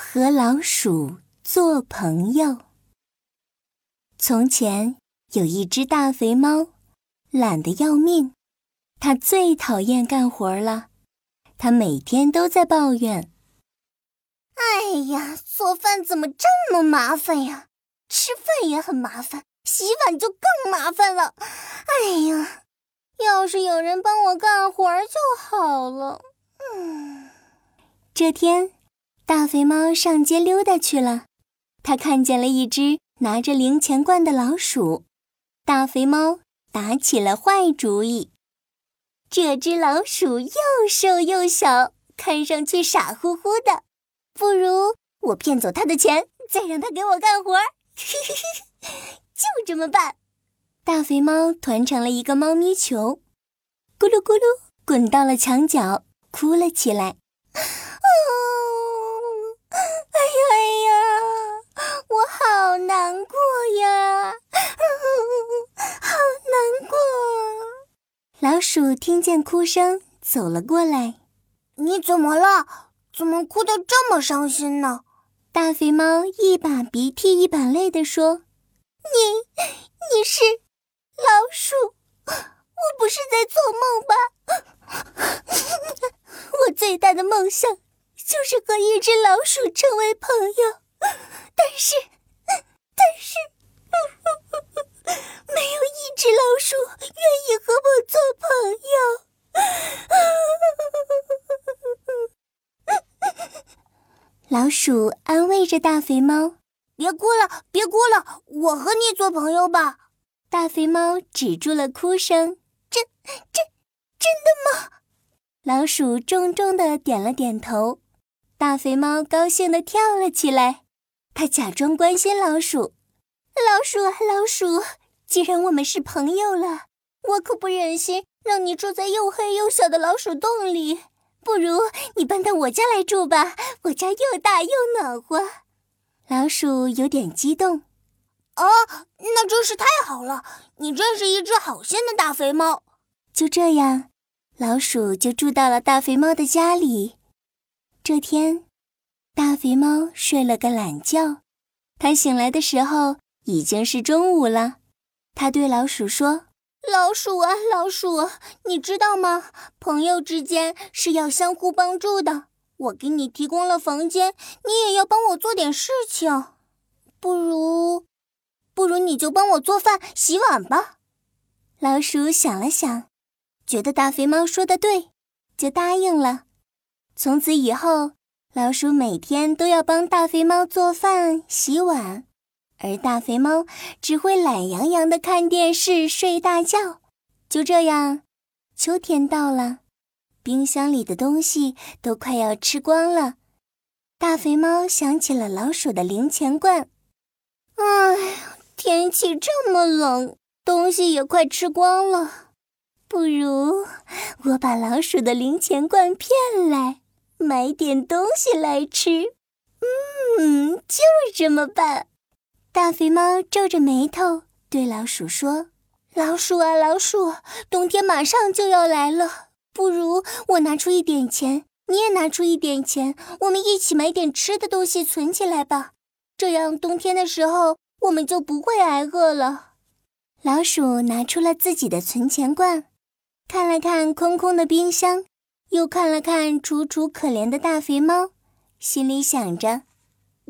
和老鼠做朋友。从前有一只大肥猫，懒得要命，它最讨厌干活了。它每天都在抱怨：“哎呀，做饭怎么这么麻烦呀？吃饭也很麻烦，洗碗就更麻烦了。哎呀，要是有人帮我干活就好了。”嗯，这天。大肥猫上街溜达去了，它看见了一只拿着零钱罐的老鼠。大肥猫打起了坏主意。这只老鼠又瘦又小，看上去傻乎乎的，不如我骗走它的钱，再让它给我干活。就这么办。大肥猫团成了一个猫咪球，咕噜咕噜滚到了墙角，哭了起来。哦 过呀，好难过！老鼠听见哭声，走了过来。你怎么了？怎么哭得这么伤心呢？大肥猫一把鼻涕一把泪地说：“你，你是老鼠？我不是在做梦吧？我最大的梦想就是和一只老鼠成为朋友，但是……”只老鼠愿意和我做朋友。老鼠安慰着大肥猫：“别哭了，别哭了，我和你做朋友吧。”大肥猫止住了哭声：“真真真的吗？”老鼠重重的点了点头。大肥猫高兴的跳了起来。他假装关心老鼠，老鼠，老鼠，既然我们是朋友了，我可不忍心让你住在又黑又小的老鼠洞里。不如你搬到我家来住吧，我家又大又暖和。老鼠有点激动。哦，那真是太好了！你真是一只好心的大肥猫。就这样，老鼠就住到了大肥猫的家里。这天。大肥猫睡了个懒觉，它醒来的时候已经是中午了。它对老鼠说：“老鼠啊，老鼠，你知道吗？朋友之间是要相互帮助的。我给你提供了房间，你也要帮我做点事情。不如，不如你就帮我做饭、洗碗吧。”老鼠想了想，觉得大肥猫说的对，就答应了。从此以后。老鼠每天都要帮大肥猫做饭、洗碗，而大肥猫只会懒洋洋的看电视、睡大觉。就这样，秋天到了，冰箱里的东西都快要吃光了。大肥猫想起了老鼠的零钱罐，哎呀，天气这么冷，东西也快吃光了，不如我把老鼠的零钱罐骗来。买点东西来吃，嗯，就这么办。大肥猫皱着眉头对老鼠说：“老鼠啊，老鼠，冬天马上就要来了，不如我拿出一点钱，你也拿出一点钱，我们一起买点吃的东西存起来吧。这样冬天的时候我们就不会挨饿了。”老鼠拿出了自己的存钱罐，看了看空空的冰箱。又看了看楚楚可怜的大肥猫，心里想着：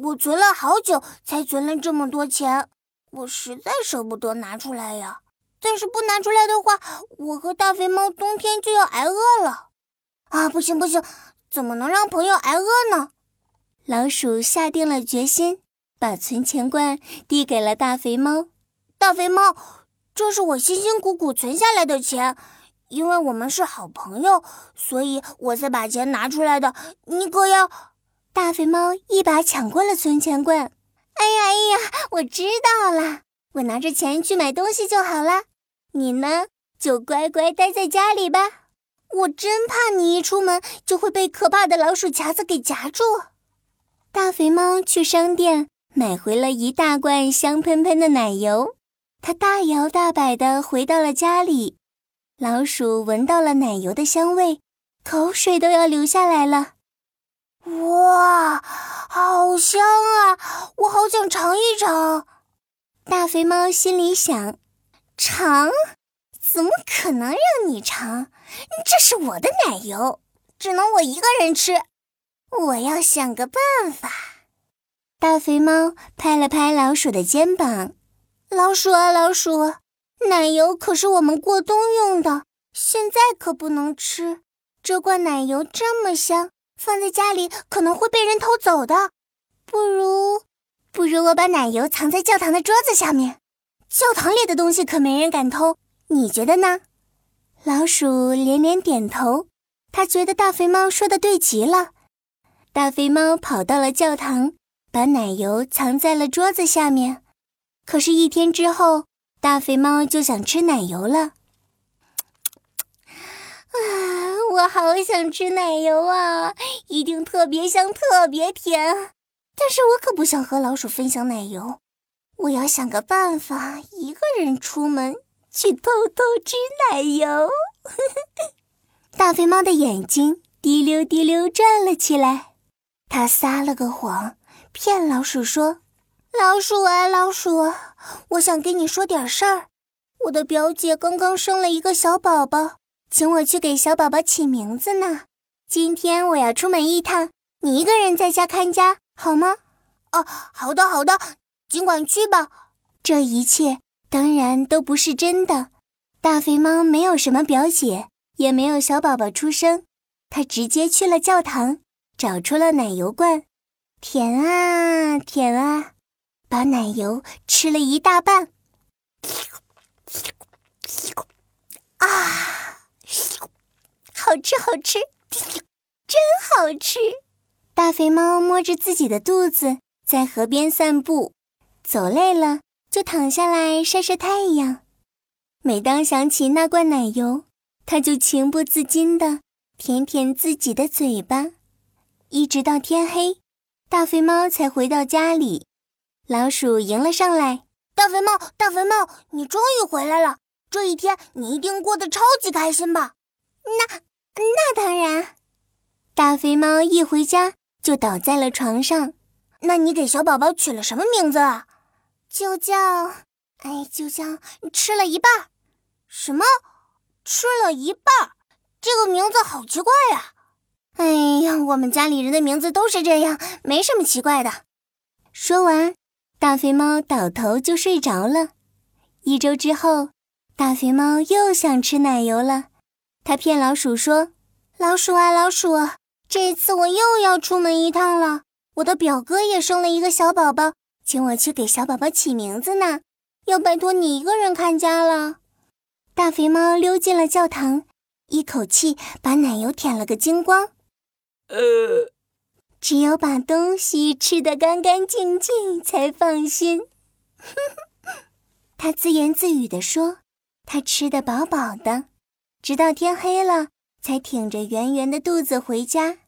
我存了好久才存了这么多钱，我实在舍不得拿出来呀。但是不拿出来的话，我和大肥猫冬天就要挨饿了。啊，不行不行，怎么能让朋友挨饿呢？老鼠下定了决心，把存钱罐递给了大肥猫。大肥猫，这是我辛辛苦苦存下来的钱。因为我们是好朋友，所以我才把钱拿出来的。你可要……大肥猫一把抢过了存钱罐。哎呀哎呀，我知道了，我拿着钱去买东西就好了。你呢，就乖乖待在家里吧。我真怕你一出门就会被可怕的老鼠夹子给夹住。大肥猫去商店买回了一大罐香喷喷的奶油，它大摇大摆地回到了家里。老鼠闻到了奶油的香味，口水都要流下来了。香啊！我好想尝一尝。大肥猫心里想：尝？怎么可能让你尝？这是我的奶油，只能我一个人吃。我要想个办法。大肥猫拍了拍老鼠的肩膀：“老鼠啊，老鼠，奶油可是我们过冬用的，现在可不能吃。这罐奶油这么香。”放在家里可能会被人偷走的，不如，不如我把奶油藏在教堂的桌子下面。教堂里的东西可没人敢偷，你觉得呢？老鼠连连点头，他觉得大肥猫说的对极了。大肥猫跑到了教堂，把奶油藏在了桌子下面。可是，一天之后，大肥猫就想吃奶油了。啊！我好想吃奶油啊，一定特别香，特别甜。但是我可不想和老鼠分享奶油，我要想个办法，一个人出门去偷偷吃奶油。大肥猫的眼睛滴溜滴溜转了起来，他撒了个谎，骗老鼠说：“老鼠啊，老鼠，我想跟你说点事儿。我的表姐刚刚生了一个小宝宝。”请我去给小宝宝起名字呢。今天我要出门一趟，你一个人在家看家好吗？哦，好的，好的，尽管去吧。这一切当然都不是真的。大肥猫没有什么表姐，也没有小宝宝出生，它直接去了教堂，找出了奶油罐，舔啊舔啊，把奶油吃了一大半。啊！好吃，好吃，真好吃！大肥猫摸着自己的肚子，在河边散步，走累了就躺下来晒晒太阳。每当想起那罐奶油，它就情不自禁地舔舔自己的嘴巴。一直到天黑，大肥猫才回到家里。老鼠迎了上来：“大肥猫，大肥猫，你终于回来了！这一天你一定过得超级开心吧？”那。那当然，大肥猫一回家就倒在了床上。那你给小宝宝取了什么名字啊？就叫……哎，就叫吃了一半。什么？吃了一半？这个名字好奇怪呀！哎呀，我们家里人的名字都是这样，没什么奇怪的。说完，大肥猫倒头就睡着了。一周之后，大肥猫又想吃奶油了。他骗老鼠说：“老鼠啊，老鼠，这次我又要出门一趟了。我的表哥也生了一个小宝宝，请我去给小宝宝起名字呢。要拜托你一个人看家了。”大肥猫溜进了教堂，一口气把奶油舔了个精光。呃，只有把东西吃得干干净净才放心。他自言自语地说：“他吃得饱饱的。”直到天黑了，才挺着圆圆的肚子回家。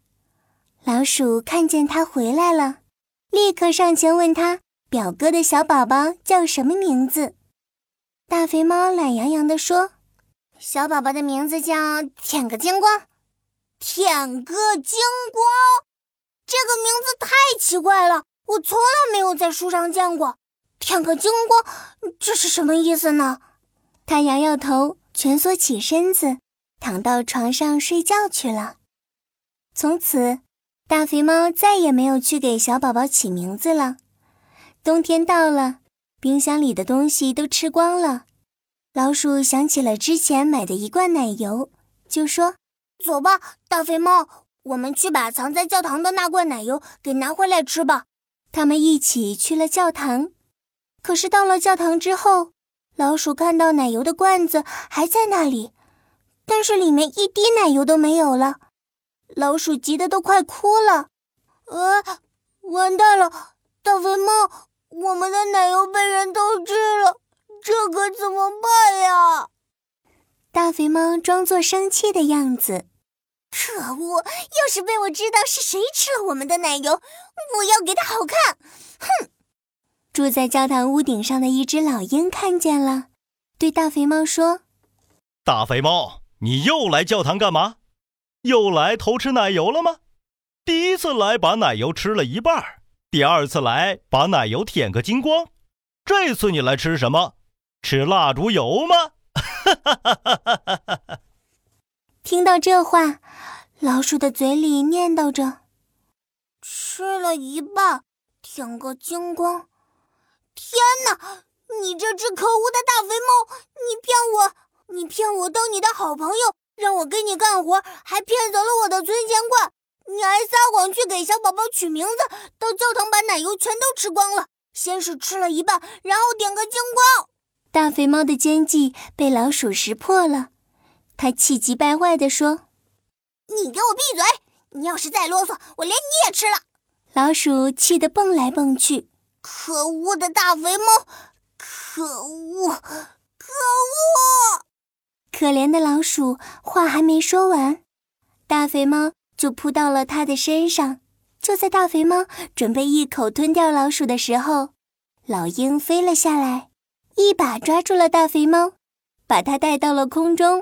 老鼠看见他回来了，立刻上前问他表哥的小宝宝叫什么名字。大肥猫懒洋洋地说：“小宝宝的名字叫舔个精光。”舔个精光，这个名字太奇怪了，我从来没有在书上见过。舔个精光，这是什么意思呢？他摇摇头。蜷缩起身子，躺到床上睡觉去了。从此，大肥猫再也没有去给小宝宝起名字了。冬天到了，冰箱里的东西都吃光了。老鼠想起了之前买的一罐奶油，就说：“走吧，大肥猫，我们去把藏在教堂的那罐奶油给拿回来吃吧。”他们一起去了教堂。可是到了教堂之后，老鼠看到奶油的罐子还在那里，但是里面一滴奶油都没有了。老鼠急得都快哭了。呃，完蛋了，大肥猫，我们的奶油被人偷吃了，这可怎么办呀？大肥猫装作生气的样子。可恶！要是被我知道是谁吃了我们的奶油，我要给他好看！哼！住在教堂屋顶上的一只老鹰看见了，对大肥猫说：“大肥猫，你又来教堂干嘛？又来偷吃奶油了吗？第一次来把奶油吃了一半，第二次来把奶油舔个精光，这次你来吃什么？吃蜡烛油吗？哈哈哈哈哈哈！听到这话，老鼠的嘴里念叨着：“吃了一半，舔个精光。”天哪！你这只可恶的大肥猫，你骗我！你骗我当你的好朋友，让我给你干活，还骗走了我的存钱罐。你还撒谎去给小宝宝取名字，到教堂把奶油全都吃光了。先是吃了一半，然后点个精光。大肥猫的奸计被老鼠识破了，他气急败坏地说：“你给我闭嘴！你要是再啰嗦，我连你也吃了。”老鼠气得蹦来蹦去。可恶的大肥猫！可恶！可恶！可怜的老鼠话还没说完，大肥猫就扑到了它的身上。就在大肥猫准备一口吞掉老鼠的时候，老鹰飞了下来，一把抓住了大肥猫，把它带到了空中。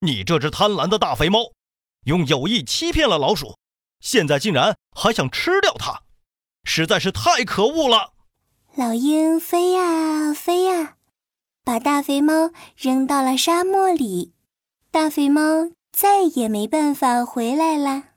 你这只贪婪的大肥猫，用友谊欺骗了老鼠，现在竟然还想吃掉它，实在是太可恶了！老鹰飞呀飞呀，把大肥猫扔到了沙漠里。大肥猫再也没办法回来啦。